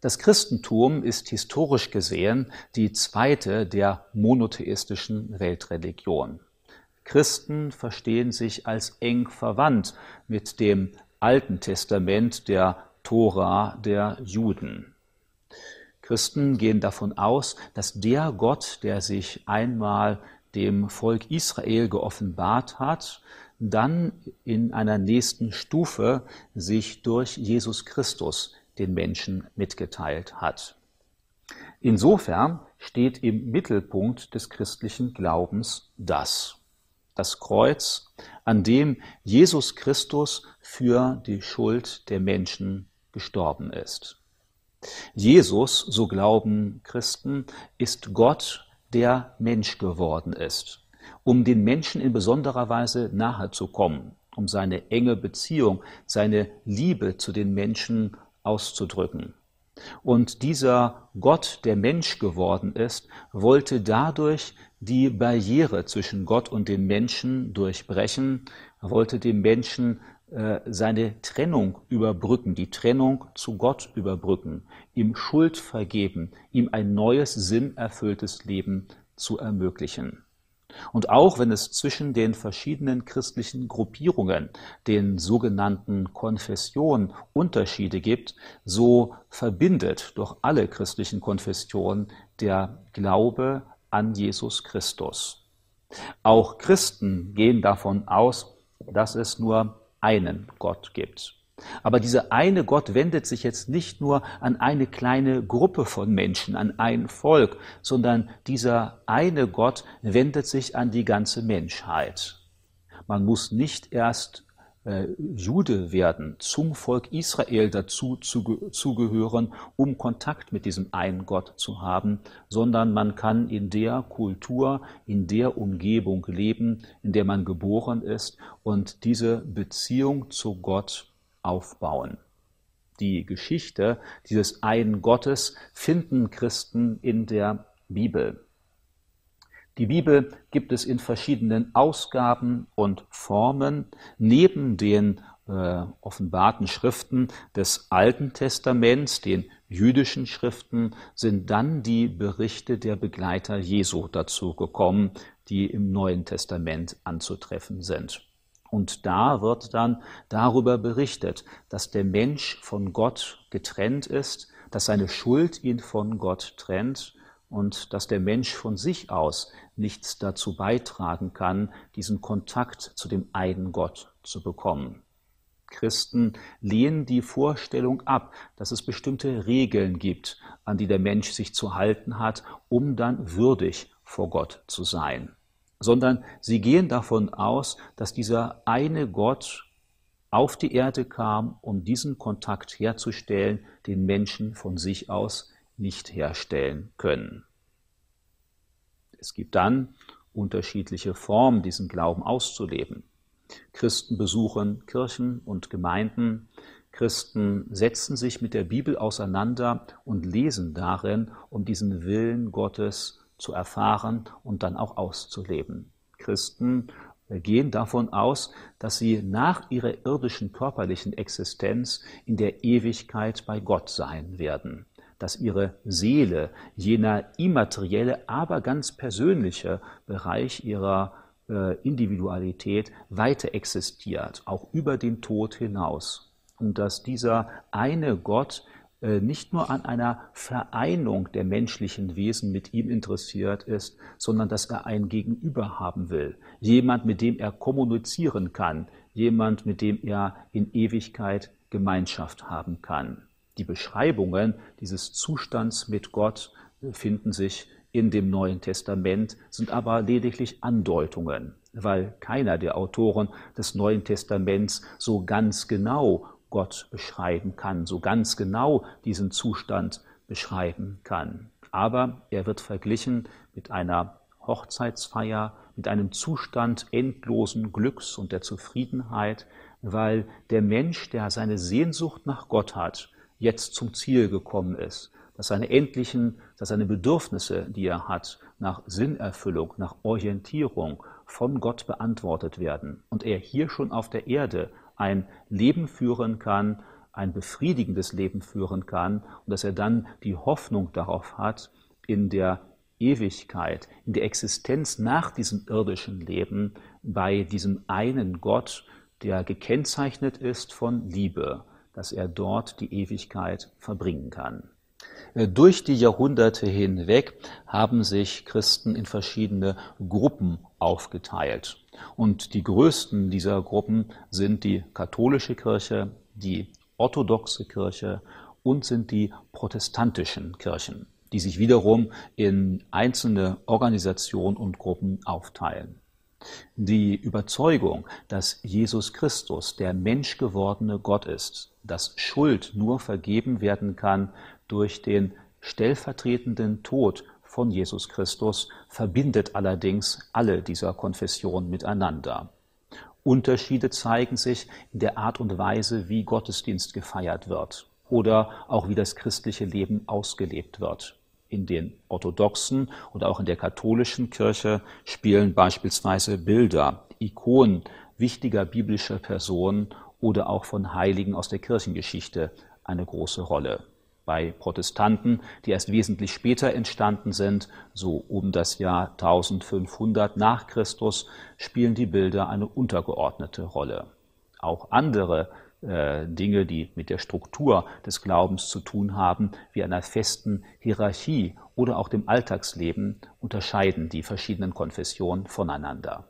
Das Christentum ist historisch gesehen die zweite der monotheistischen Weltreligionen. Christen verstehen sich als eng verwandt mit dem Alten Testament der Tora der Juden. Christen gehen davon aus, dass der Gott, der sich einmal dem Volk Israel geoffenbart hat, dann in einer nächsten Stufe sich durch Jesus Christus den Menschen mitgeteilt hat. Insofern steht im Mittelpunkt des christlichen Glaubens das, das Kreuz, an dem Jesus Christus für die Schuld der Menschen gestorben ist. Jesus, so glauben Christen, ist Gott, der Mensch geworden ist, um den Menschen in besonderer Weise nahe zu kommen, um seine enge Beziehung, seine Liebe zu den Menschen auszudrücken. Und dieser Gott, der Mensch geworden ist, wollte dadurch die Barriere zwischen Gott und den Menschen durchbrechen, er wollte dem Menschen äh, seine Trennung überbrücken, die Trennung zu Gott überbrücken, ihm Schuld vergeben, ihm ein neues, sinnerfülltes Leben zu ermöglichen. Und auch wenn es zwischen den verschiedenen christlichen Gruppierungen, den sogenannten Konfessionen, Unterschiede gibt, so verbindet doch alle christlichen Konfessionen der Glaube an Jesus Christus. Auch Christen gehen davon aus, dass es nur einen Gott gibt. Aber dieser eine Gott wendet sich jetzt nicht nur an eine kleine Gruppe von Menschen, an ein Volk, sondern dieser eine Gott wendet sich an die ganze Menschheit. Man muss nicht erst äh, Jude werden, zum Volk Israel dazu zugehören, um Kontakt mit diesem einen Gott zu haben, sondern man kann in der Kultur, in der Umgebung leben, in der man geboren ist und diese Beziehung zu Gott aufbauen. Die Geschichte dieses einen Gottes finden Christen in der Bibel. Die Bibel gibt es in verschiedenen Ausgaben und Formen. Neben den äh, offenbarten Schriften des Alten Testaments, den jüdischen Schriften, sind dann die Berichte der Begleiter Jesu dazu gekommen, die im Neuen Testament anzutreffen sind. Und da wird dann darüber berichtet, dass der Mensch von Gott getrennt ist, dass seine Schuld ihn von Gott trennt und dass der Mensch von sich aus nichts dazu beitragen kann, diesen Kontakt zu dem einen Gott zu bekommen. Christen lehnen die Vorstellung ab, dass es bestimmte Regeln gibt, an die der Mensch sich zu halten hat, um dann würdig vor Gott zu sein sondern sie gehen davon aus, dass dieser eine Gott auf die Erde kam, um diesen Kontakt herzustellen, den Menschen von sich aus nicht herstellen können. Es gibt dann unterschiedliche Formen, diesen Glauben auszuleben. Christen besuchen Kirchen und Gemeinden, Christen setzen sich mit der Bibel auseinander und lesen darin, um diesen Willen Gottes zu erfahren und dann auch auszuleben. Christen gehen davon aus, dass sie nach ihrer irdischen körperlichen Existenz in der Ewigkeit bei Gott sein werden, dass ihre Seele, jener immaterielle, aber ganz persönliche Bereich ihrer äh, Individualität weiter existiert, auch über den Tod hinaus. Und dass dieser eine Gott nicht nur an einer Vereinung der menschlichen Wesen mit ihm interessiert ist, sondern dass er ein Gegenüber haben will. Jemand, mit dem er kommunizieren kann. Jemand, mit dem er in Ewigkeit Gemeinschaft haben kann. Die Beschreibungen dieses Zustands mit Gott finden sich in dem Neuen Testament, sind aber lediglich Andeutungen, weil keiner der Autoren des Neuen Testaments so ganz genau Gott beschreiben kann, so ganz genau diesen Zustand beschreiben kann. Aber er wird verglichen mit einer Hochzeitsfeier, mit einem Zustand endlosen Glücks und der Zufriedenheit, weil der Mensch, der seine Sehnsucht nach Gott hat, jetzt zum Ziel gekommen ist, dass seine endlichen, dass seine Bedürfnisse, die er hat, nach Sinnerfüllung, nach Orientierung von Gott beantwortet werden und er hier schon auf der Erde ein Leben führen kann, ein befriedigendes Leben führen kann und dass er dann die Hoffnung darauf hat, in der Ewigkeit, in der Existenz nach diesem irdischen Leben bei diesem einen Gott, der gekennzeichnet ist von Liebe, dass er dort die Ewigkeit verbringen kann. Äh, durch die Jahrhunderte hinweg haben sich Christen in verschiedene Gruppen aufgeteilt. Und die größten dieser Gruppen sind die katholische Kirche, die orthodoxe Kirche und sind die protestantischen Kirchen, die sich wiederum in einzelne Organisationen und Gruppen aufteilen. Die Überzeugung, dass Jesus Christus der menschgewordene Gott ist, dass Schuld nur vergeben werden kann durch den stellvertretenden Tod von Jesus Christus, verbindet allerdings alle dieser Konfessionen miteinander. Unterschiede zeigen sich in der Art und Weise, wie Gottesdienst gefeiert wird oder auch wie das christliche Leben ausgelebt wird. In den orthodoxen und auch in der katholischen Kirche spielen beispielsweise Bilder, Ikonen wichtiger biblischer Personen oder auch von Heiligen aus der Kirchengeschichte eine große Rolle. Bei Protestanten, die erst wesentlich später entstanden sind, so um das Jahr 1500 nach Christus, spielen die Bilder eine untergeordnete Rolle. Auch andere äh, Dinge, die mit der Struktur des Glaubens zu tun haben, wie einer festen Hierarchie oder auch dem Alltagsleben, unterscheiden die verschiedenen Konfessionen voneinander.